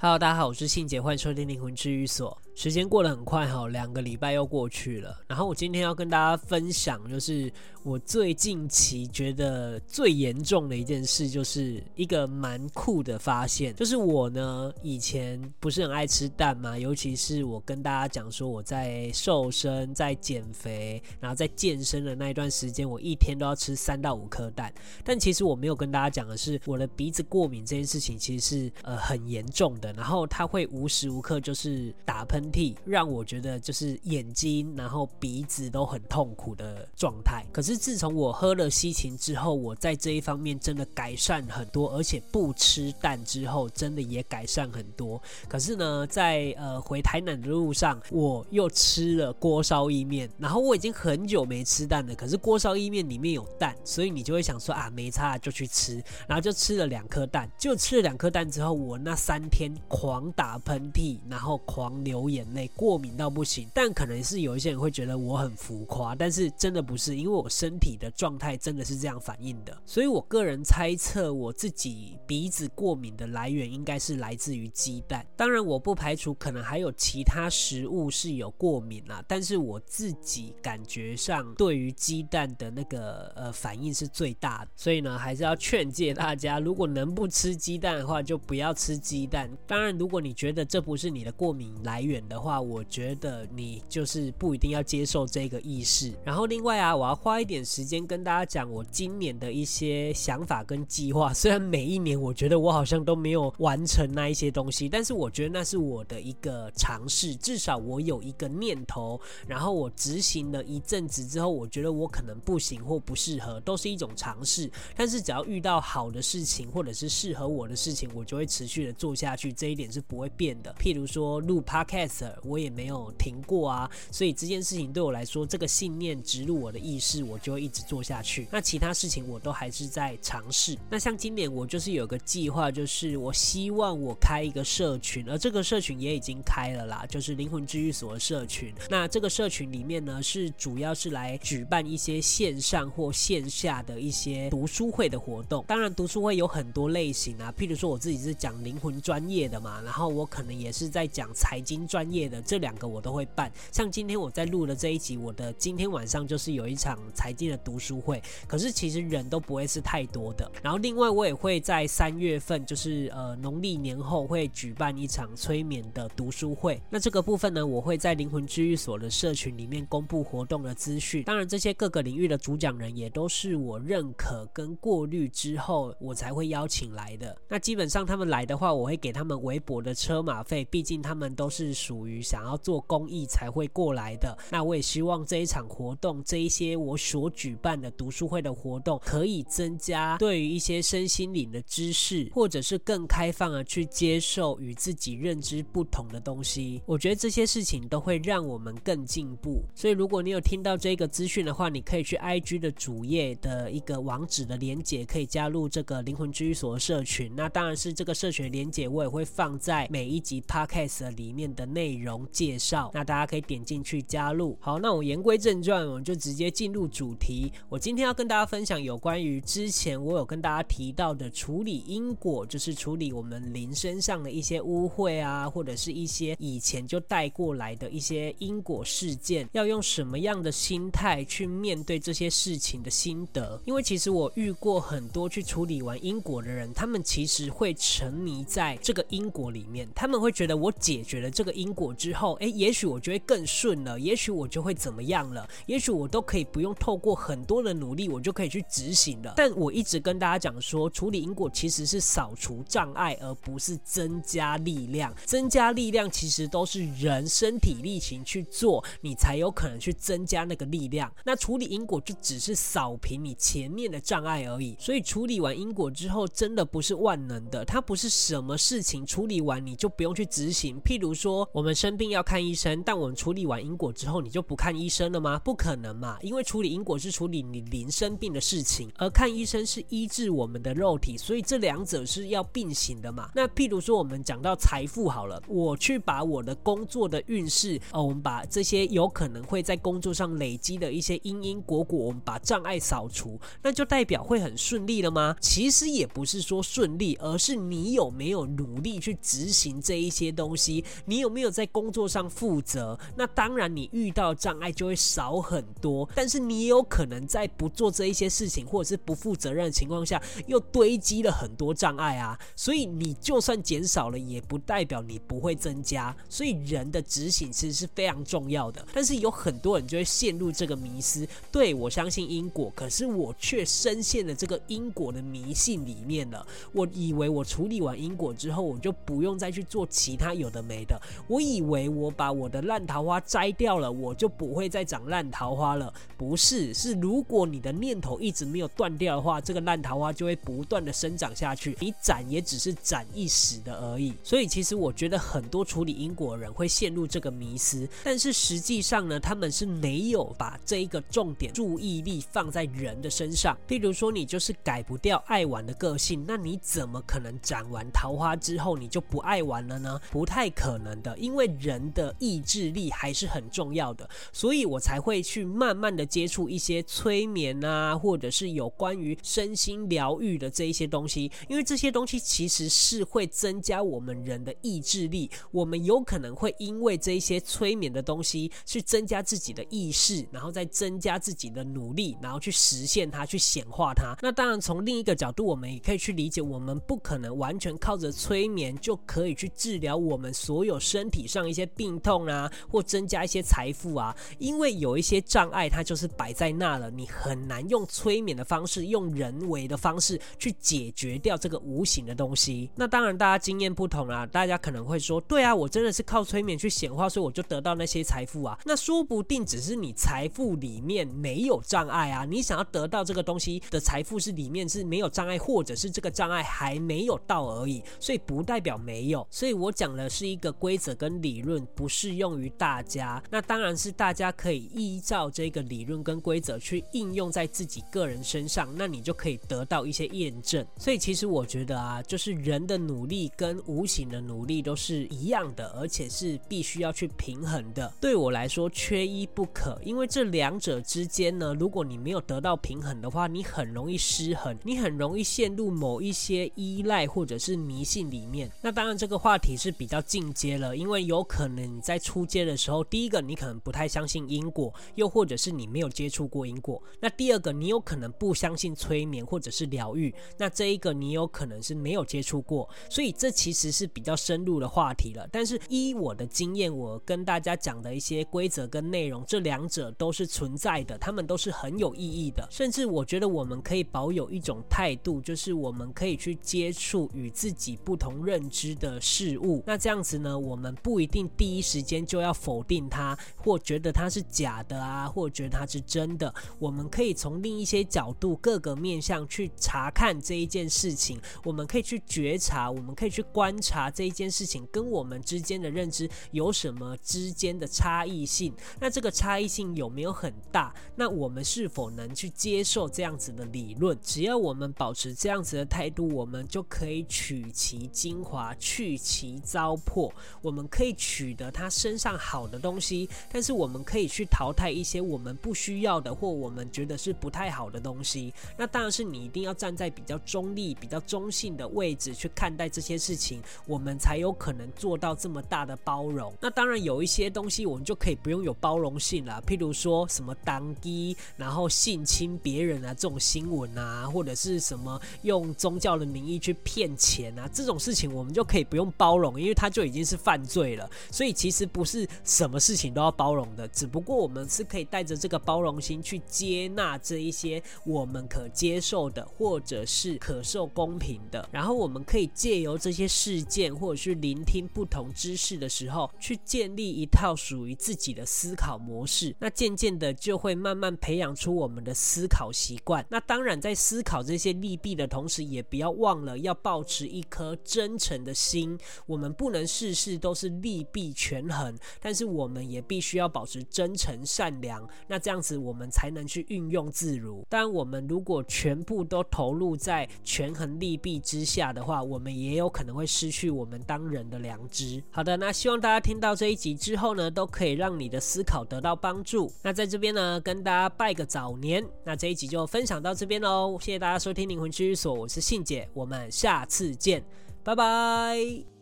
Hello，大家好，我是信姐，欢迎收听灵魂治愈所。时间过得很快哈，两个礼拜又过去了。然后我今天要跟大家分享，就是我最近期觉得最严重的一件事，就是一个蛮酷的发现，就是我呢以前不是很爱吃蛋嘛，尤其是我跟大家讲说我在瘦身、在减肥，然后在健身的那一段时间，我一天都要吃三到五颗蛋。但其实我没有跟大家讲的是，我的鼻子过敏这件事情其实是呃很严重的。然后它会无时无刻就是打喷嚏，让我觉得就是眼睛，然后鼻子都很痛苦的状态。可是自从我喝了西芹之后，我在这一方面真的改善很多，而且不吃蛋之后，真的也改善很多。可是呢，在呃回台南的路上，我又吃了锅烧意面，然后我已经很久没吃蛋了。可是锅烧意面里面有蛋，所以你就会想说啊，没差就去吃，然后就吃了两颗蛋。就吃了两颗蛋之后，我那三天。狂打喷嚏，然后狂流眼眼泪，过敏到不行。但可能是有一些人会觉得我很浮夸，但是真的不是，因为我身体的状态真的是这样反应的。所以我个人猜测，我自己鼻子过敏的来源应该是来自于鸡蛋。当然，我不排除可能还有其他食物是有过敏啦，但是我自己感觉上对于鸡蛋的那个呃反应是最大的。所以呢，还是要劝诫大家，如果能不吃鸡蛋的话，就不要吃鸡蛋。当然，如果你觉得这不是你的过敏来源的话，我觉得你就是不一定要接受这个意识。然后，另外啊，我要花一点时间跟大家讲我今年的一些想法跟计划。虽然每一年我觉得我好像都没有完成那一些东西，但是我觉得那是我的一个尝试。至少我有一个念头，然后我执行了一阵子之后，我觉得我可能不行或不适合，都是一种尝试。但是只要遇到好的事情或者是适合我的事情，我就会持续的做下去。这一点是不会变的。譬如说录 Podcast，我也没有停过啊。所以这件事情对我来说，这个信念植入我的意识，我就一直做下去。那其他事情我都还是在尝试。那像今年我就是有个计划，就是我希望我开一个社群，而这个社群也已经开了啦，就是灵魂治愈所的社群。那这个社群里面呢，是主要是来举办一些线上或线下的一些读书会的活动。当然，读书会有很多类型啊，譬如说我自己是讲灵魂专业的嘛，然后我可能也是在讲财经专专业的，这两个我都会办。像今天我在录的这一集，我的今天晚上就是有一场财经的读书会，可是其实人都不会是太多的。然后另外我也会在三月份，就是呃农历年后会举办一场催眠的读书会。那这个部分呢，我会在灵魂治愈所的社群里面公布活动的资讯。当然这些各个领域的主讲人也都是我认可跟过滤之后，我才会邀请来的。那基本上他们来的话，我会给他们。微薄的车马费，毕竟他们都是属于想要做公益才会过来的。那我也希望这一场活动，这一些我所举办的读书会的活动，可以增加对于一些身心灵的知识，或者是更开放的去接受与自己认知不同的东西。我觉得这些事情都会让我们更进步。所以如果你有听到这个资讯的话，你可以去 IG 的主页的一个网址的连结，可以加入这个灵魂居所社群。那当然是这个社群连结，我也会。放在每一集 podcast 里面的内内容介绍，那大家可以点进去加入。好，那我言归正传，我们就直接进入主题。我今天要跟大家分享有关于之前我有跟大家提到的处理因果，就是处理我们灵身上的一些污秽啊，或者是一些以前就带过来的一些因果事件，要用什么样的心态去面对这些事情的心得。因为其实我遇过很多去处理完因果的人，他们其实会沉迷在这个。因果里面，他们会觉得我解决了这个因因果之后，诶，也许我就会更顺了，也许我就会怎么样了，也许我都可以不用透过很多的努力，我就可以去执行了。但我一直跟大家讲说，处理因果其实是扫除障碍，而不是增加力量。增加力量其实都是人身体力行去做，你才有可能去增加那个力量。那处理因果就只是扫平你前面的障碍而已。所以处理完因果之后，真的不是万能的，它不是什么事情。处理完你就不用去执行。譬如说，我们生病要看医生，但我们处理完因果之后，你就不看医生了吗？不可能嘛，因为处理因果是处理你临生病的事情，而看医生是医治我们的肉体，所以这两者是要并行的嘛。那譬如说，我们讲到财富好了，我去把我的工作的运势，呃，我们把这些有可能会在工作上累积的一些因因果果，我们把障碍扫除，那就代表会很顺利了吗？其实也不是说顺利，而是你有没有努力去执行这一些东西，你有没有在工作上负责？那当然，你遇到障碍就会少很多。但是你也有可能在不做这一些事情，或者是不负责任的情况下，又堆积了很多障碍啊。所以你就算减少了，也不代表你不会增加。所以人的执行其实是非常重要的。但是有很多人就会陷入这个迷思，对，我相信因果，可是我却深陷了这个因果的迷信里面了。我以为我处理完因果之后，我就不用再去做其他有的没的。我以为我把我的烂桃花摘掉了，我就不会再长烂桃花了。不是，是如果你的念头一直没有断掉的话，这个烂桃花就会不断的生长下去。你斩也只是斩一时的而已。所以其实我觉得很多处理因果的人会陷入这个迷思，但是实际上呢，他们是没有把这一个重点注意力放在人的身上。譬如说，你就是改不掉爱玩的个性，那你怎么可能斩完桃花之后你就不爱玩了呢？不太可能的，因为人的意志力还是很重要的，所以我才会去慢慢的接触一些催眠啊，或者是有关于身心疗愈的这一些东西，因为这些东西其实是会增加我们人的意志力，我们有可能会因为这一些催眠的东西去增加自己的意识，然后再增加自己的努力，然后去实现它，去显化它。那当然，从另一个角度，我们也可以去理解，我们不可能完全靠着催眠就可以去治疗我们所有身体上一些病痛啊，或增加一些财富啊，因为有一些障碍，它就是摆在那了，你很难用催眠的方式，用人为的方式去解决掉这个无形的东西。那当然，大家经验不同啊，大家可能会说，对啊，我真的是靠催眠去显化，所以我就得到那些财富啊。那说不定只是你财富里面没有障碍啊，你想要得到这个东西的财富是里面是没有障碍，或者是这个障碍还没有到而已，所以不代表没有。所以我讲的是一个规则跟理论，不适用于大家。那当然是大家可以依照这个理论跟规则去应用在自己个人身上，那你就可以得到一些验证。所以其实我觉得啊，就是人的努力跟无形的努力都是一样的，而且是必须要去平衡的。对我来说，缺一不可，因为这两者之间呢，如果你没有得到平衡的话，你很容易失衡，你很容易陷入某一些依赖或者是迷信里面。那当然，这个话题是比较进阶了，因因为有可能你在出街的时候，第一个你可能不太相信因果，又或者是你没有接触过因果。那第二个，你有可能不相信催眠或者是疗愈。那这一个你有可能是没有接触过，所以这其实是比较深入的话题了。但是依我的经验，我跟大家讲的一些规则跟内容，这两者都是存在的，他们都是很有意义的。甚至我觉得我们可以保有一种态度，就是我们可以去接触与自己不同认知的事物。那这样子呢，我们不一定第一时间就要否定它，或觉得它是假的啊，或觉得它是真的。我们可以从另一些角度、各个面向去查看这一件事情。我们可以去觉察，我们可以去观察这一件事情跟我们之间的认知有什么之间的差异性。那这个差异性有没有很大？那我们是否能去接受这样子的理论？只要我们保持这样子的态度，我们就可以取其精华，去其糟粕。我们可以取得他身上好的东西，但是我们可以去淘汰一些我们不需要的，或我们觉得是不太好的东西。那当然是你一定要站在比较中立、比较中性的位置去看待这些事情，我们才有可能做到这么大的包容。那当然有一些东西我们就可以不用有包容性了，譬如说什么当机，然后性侵别人啊这种新闻啊，或者是什么用宗教的名义去骗钱啊这种事情，我们就可以不用包容，因为它就已经是犯罪对了。所以其实不是什么事情都要包容的，只不过我们是可以带着这个包容心去接纳这一些我们可接受的，或者是可受公平的。然后我们可以借由这些事件，或者是聆听不同知识的时候，去建立一套属于自己的思考模式。那渐渐的就会慢慢培养出我们的思考习惯。那当然，在思考这些利弊的同时，也不要忘了要保持一颗真诚的心。我们不能事事都是利弊权衡，但是我们也必须要保持真诚善良，那这样子我们才能去运用自如。但我们如果全部都投入在权衡利弊之下的话，我们也有可能会失去我们当人的良知。好的，那希望大家听到这一集之后呢，都可以让你的思考得到帮助。那在这边呢，跟大家拜个早年。那这一集就分享到这边喽，谢谢大家收听灵魂治愈所，我是信姐，我们下次见，拜拜。